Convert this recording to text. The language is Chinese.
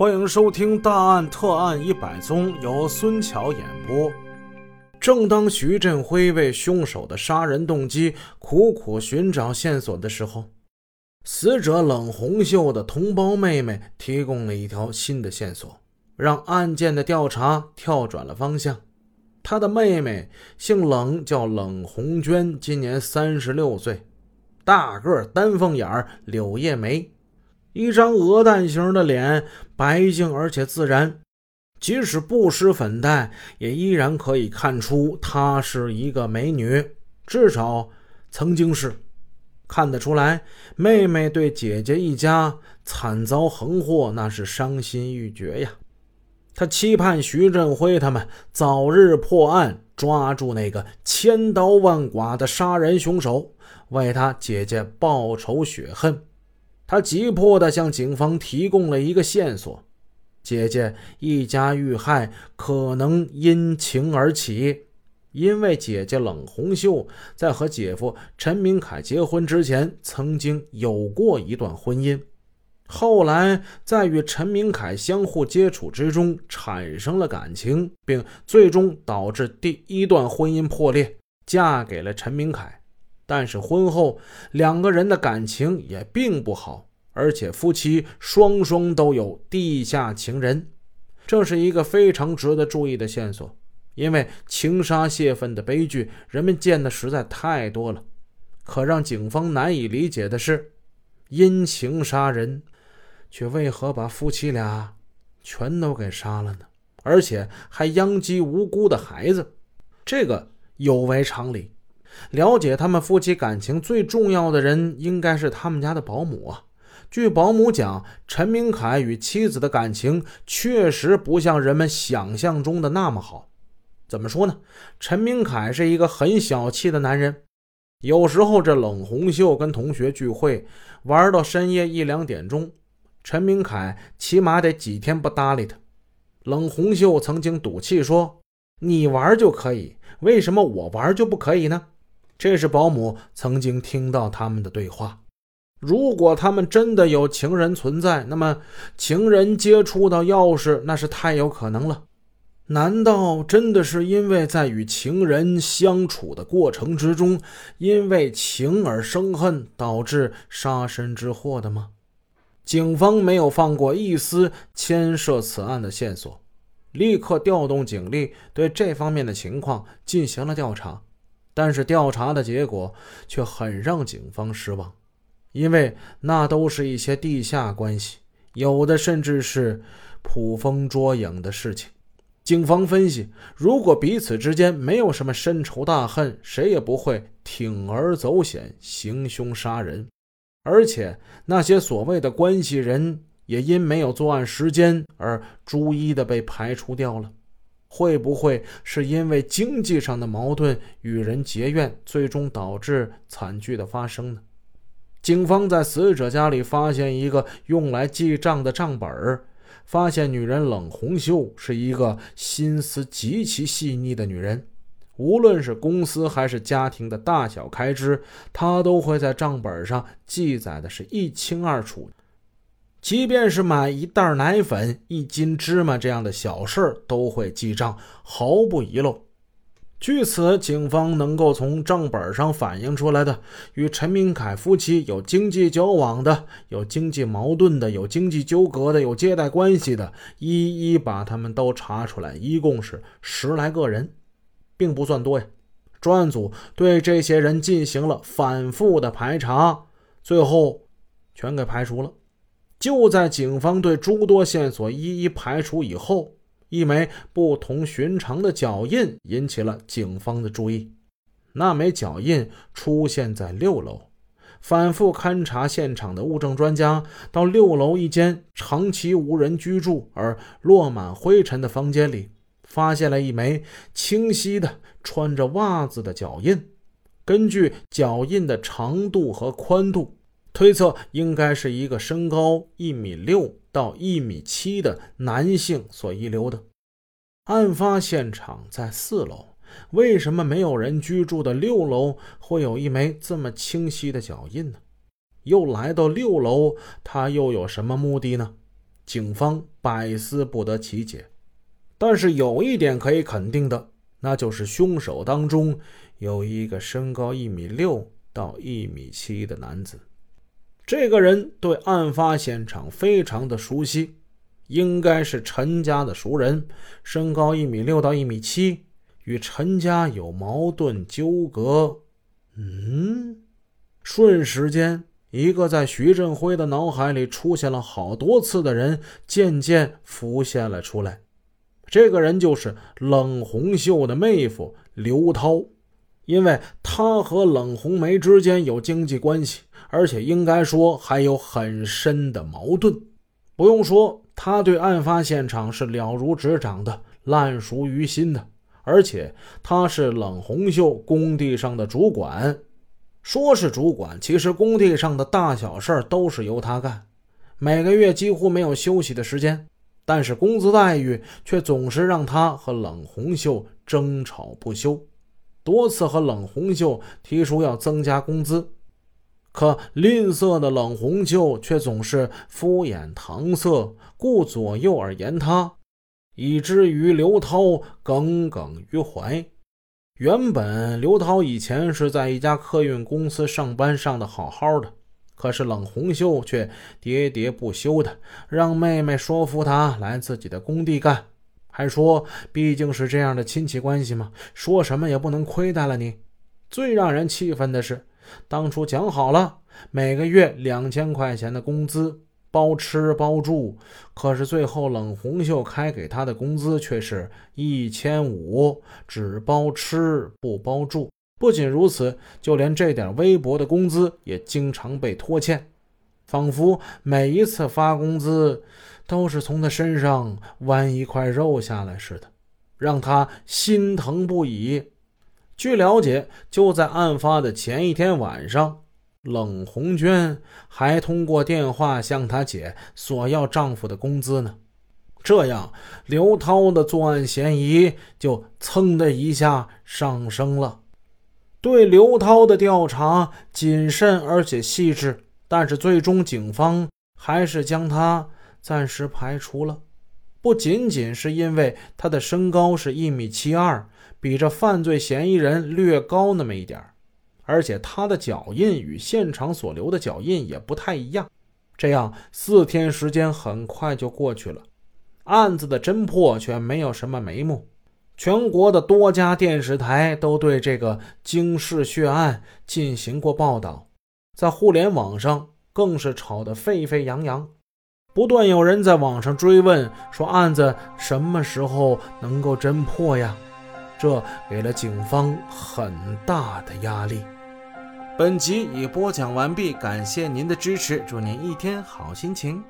欢迎收听《大案特案一百宗》，由孙桥演播。正当徐振辉为凶手的杀人动机苦苦寻找线索的时候，死者冷红秀的同胞妹妹提供了一条新的线索，让案件的调查跳转了方向。她的妹妹姓冷，叫冷红娟，今年三十六岁，大个丹凤眼柳叶眉。一张鹅蛋型的脸，白净而且自然，即使不施粉黛，也依然可以看出她是一个美女，至少曾经是。看得出来，妹妹对姐姐一家惨遭横祸，那是伤心欲绝呀。她期盼徐振辉他们早日破案，抓住那个千刀万剐的杀人凶手，为他姐姐报仇雪恨。他急迫地向警方提供了一个线索：姐姐一家遇害可能因情而起，因为姐姐冷红秀在和姐夫陈明凯结婚之前曾经有过一段婚姻，后来在与陈明凯相互接触之中产生了感情，并最终导致第一段婚姻破裂，嫁给了陈明凯。但是婚后两个人的感情也并不好，而且夫妻双双都有地下情人，这是一个非常值得注意的线索。因为情杀泄愤的悲剧，人们见的实在太多了。可让警方难以理解的是，因情杀人，却为何把夫妻俩全都给杀了呢？而且还殃及无辜的孩子，这个有违常理。了解他们夫妻感情最重要的人，应该是他们家的保姆啊。据保姆讲，陈明凯与妻子的感情确实不像人们想象中的那么好。怎么说呢？陈明凯是一个很小气的男人。有时候这冷红秀跟同学聚会，玩到深夜一两点钟，陈明凯起码得几天不搭理他。冷红秀曾经赌气说：“你玩就可以，为什么我玩就不可以呢？”这是保姆曾经听到他们的对话。如果他们真的有情人存在，那么情人接触到钥匙，那是太有可能了。难道真的是因为在与情人相处的过程之中，因为情而生恨，导致杀身之祸的吗？警方没有放过一丝牵涉此案的线索，立刻调动警力对这方面的情况进行了调查。但是调查的结果却很让警方失望，因为那都是一些地下关系，有的甚至是捕风捉影的事情。警方分析，如果彼此之间没有什么深仇大恨，谁也不会铤而走险行凶杀人。而且那些所谓的关系人也因没有作案时间而逐一的被排除掉了。会不会是因为经济上的矛盾与人结怨，最终导致惨剧的发生呢？警方在死者家里发现一个用来记账的账本，发现女人冷红秀是一个心思极其细腻的女人，无论是公司还是家庭的大小开支，她都会在账本上记载的是一清二楚。即便是买一袋奶粉、一斤芝麻这样的小事，都会记账，毫不遗漏。据此，警方能够从账本上反映出来的与陈明凯夫妻有经济交往的、有经济矛盾的、有经济纠葛的、有借贷关系的，一一把他们都查出来，一共是十来个人，并不算多呀。专案组对这些人进行了反复的排查，最后全给排除了。就在警方对诸多线索一一排除以后，一枚不同寻常的脚印引起了警方的注意。那枚脚印出现在六楼。反复勘察现场的物证专家到六楼一间长期无人居住而落满灰尘的房间里，发现了一枚清晰的穿着袜子的脚印。根据脚印的长度和宽度。推测应该是一个身高一米六到一米七的男性所遗留的。案发现场在四楼，为什么没有人居住的六楼会有一枚这么清晰的脚印呢？又来到六楼，他又有什么目的呢？警方百思不得其解。但是有一点可以肯定的，那就是凶手当中有一个身高一米六到一米七的男子。这个人对案发现场非常的熟悉，应该是陈家的熟人，身高一米六到一米七，与陈家有矛盾纠葛。嗯，瞬时间，一个在徐振辉的脑海里出现了好多次的人渐渐浮现了出来。这个人就是冷红秀的妹夫刘涛，因为他和冷红梅之间有经济关系，而且应该说还有很深的矛盾。不用说，他对案发现场是了如指掌的，烂熟于心的。而且他是冷红秀工地上的主管，说是主管，其实工地上的大小事都是由他干，每个月几乎没有休息的时间。但是工资待遇却总是让他和冷红秀争吵不休，多次和冷红秀提出要增加工资，可吝啬的冷红秀却总是敷衍搪塞，顾左右而言他。以至于刘涛耿耿于怀。原本刘涛以前是在一家客运公司上班，上的好好的，可是冷红秀却喋喋不休的让妹妹说服他来自己的工地干，还说毕竟是这样的亲戚关系嘛，说什么也不能亏待了你。最让人气愤的是，当初讲好了每个月两千块钱的工资。包吃包住，可是最后冷红秀开给他的工资却是一千五，只包吃不包住。不仅如此，就连这点微薄的工资也经常被拖欠，仿佛每一次发工资都是从他身上剜一块肉下来似的，让他心疼不已。据了解，就在案发的前一天晚上。冷红娟还通过电话向她姐索要丈夫的工资呢，这样刘涛的作案嫌疑就噌的一下上升了。对刘涛的调查谨慎而且细致，但是最终警方还是将他暂时排除了。不仅仅是因为他的身高是一米七二，比这犯罪嫌疑人略高那么一点儿。而且他的脚印与现场所留的脚印也不太一样，这样四天时间很快就过去了，案子的侦破却没有什么眉目。全国的多家电视台都对这个惊世血案进行过报道，在互联网上更是吵得沸沸扬扬，不断有人在网上追问说案子什么时候能够侦破呀？这给了警方很大的压力。本集已播讲完毕，感谢您的支持，祝您一天好心情。